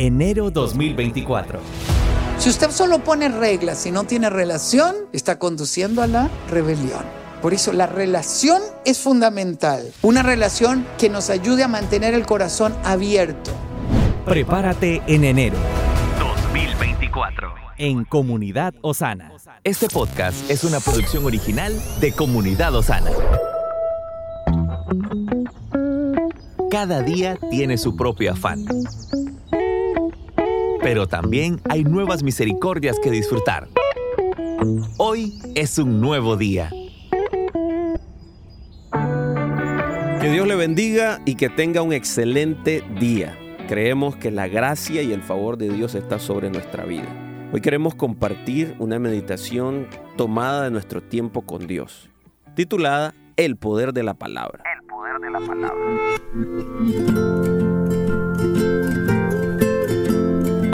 enero 2024. Si usted solo pone reglas y no tiene relación, está conduciendo a la rebelión. Por eso la relación es fundamental. Una relación que nos ayude a mantener el corazón abierto. Prepárate en enero 2024 en Comunidad Osana. Este podcast es una producción original de Comunidad Osana. Cada día tiene su propio afán. Pero también hay nuevas misericordias que disfrutar. Hoy es un nuevo día. Que Dios le bendiga y que tenga un excelente día. Creemos que la gracia y el favor de Dios está sobre nuestra vida. Hoy queremos compartir una meditación tomada de nuestro tiempo con Dios, titulada El poder de la palabra de la palabra.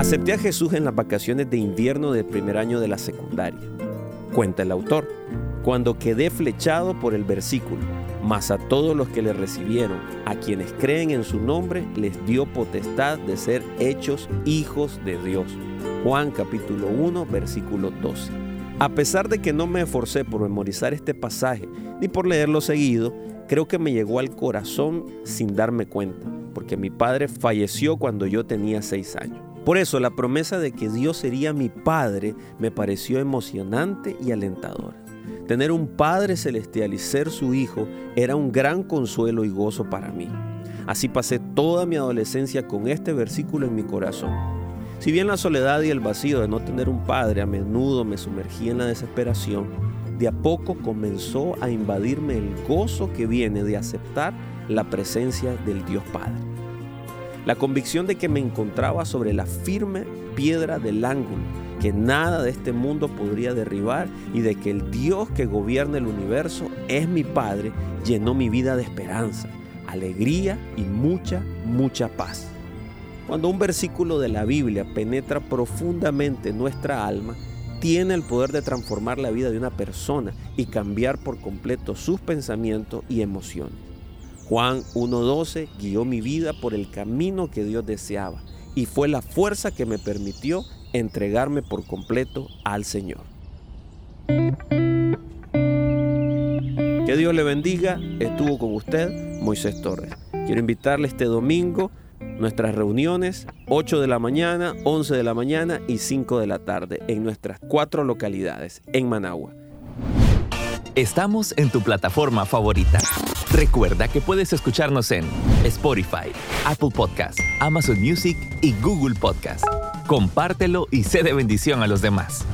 Acepté a Jesús en las vacaciones de invierno del primer año de la secundaria. Cuenta el autor, cuando quedé flechado por el versículo, mas a todos los que le recibieron, a quienes creen en su nombre, les dio potestad de ser hechos hijos de Dios. Juan capítulo 1, versículo 12. A pesar de que no me esforcé por memorizar este pasaje ni por leerlo seguido, creo que me llegó al corazón sin darme cuenta, porque mi padre falleció cuando yo tenía seis años. Por eso la promesa de que Dios sería mi padre me pareció emocionante y alentadora. Tener un Padre celestial y ser su hijo era un gran consuelo y gozo para mí. Así pasé toda mi adolescencia con este versículo en mi corazón. Si bien la soledad y el vacío de no tener un padre a menudo me sumergía en la desesperación, de a poco comenzó a invadirme el gozo que viene de aceptar la presencia del Dios Padre. La convicción de que me encontraba sobre la firme piedra del ángulo, que nada de este mundo podría derribar y de que el Dios que gobierna el universo es mi Padre, llenó mi vida de esperanza, alegría y mucha, mucha paz. Cuando un versículo de la Biblia penetra profundamente en nuestra alma, tiene el poder de transformar la vida de una persona y cambiar por completo sus pensamientos y emociones. Juan 1.12 guió mi vida por el camino que Dios deseaba y fue la fuerza que me permitió entregarme por completo al Señor. Que Dios le bendiga. Estuvo con usted Moisés Torres. Quiero invitarle este domingo Nuestras reuniones 8 de la mañana, 11 de la mañana y 5 de la tarde en nuestras cuatro localidades en Managua. Estamos en tu plataforma favorita. Recuerda que puedes escucharnos en Spotify, Apple Podcast, Amazon Music y Google Podcast. Compártelo y sé de bendición a los demás.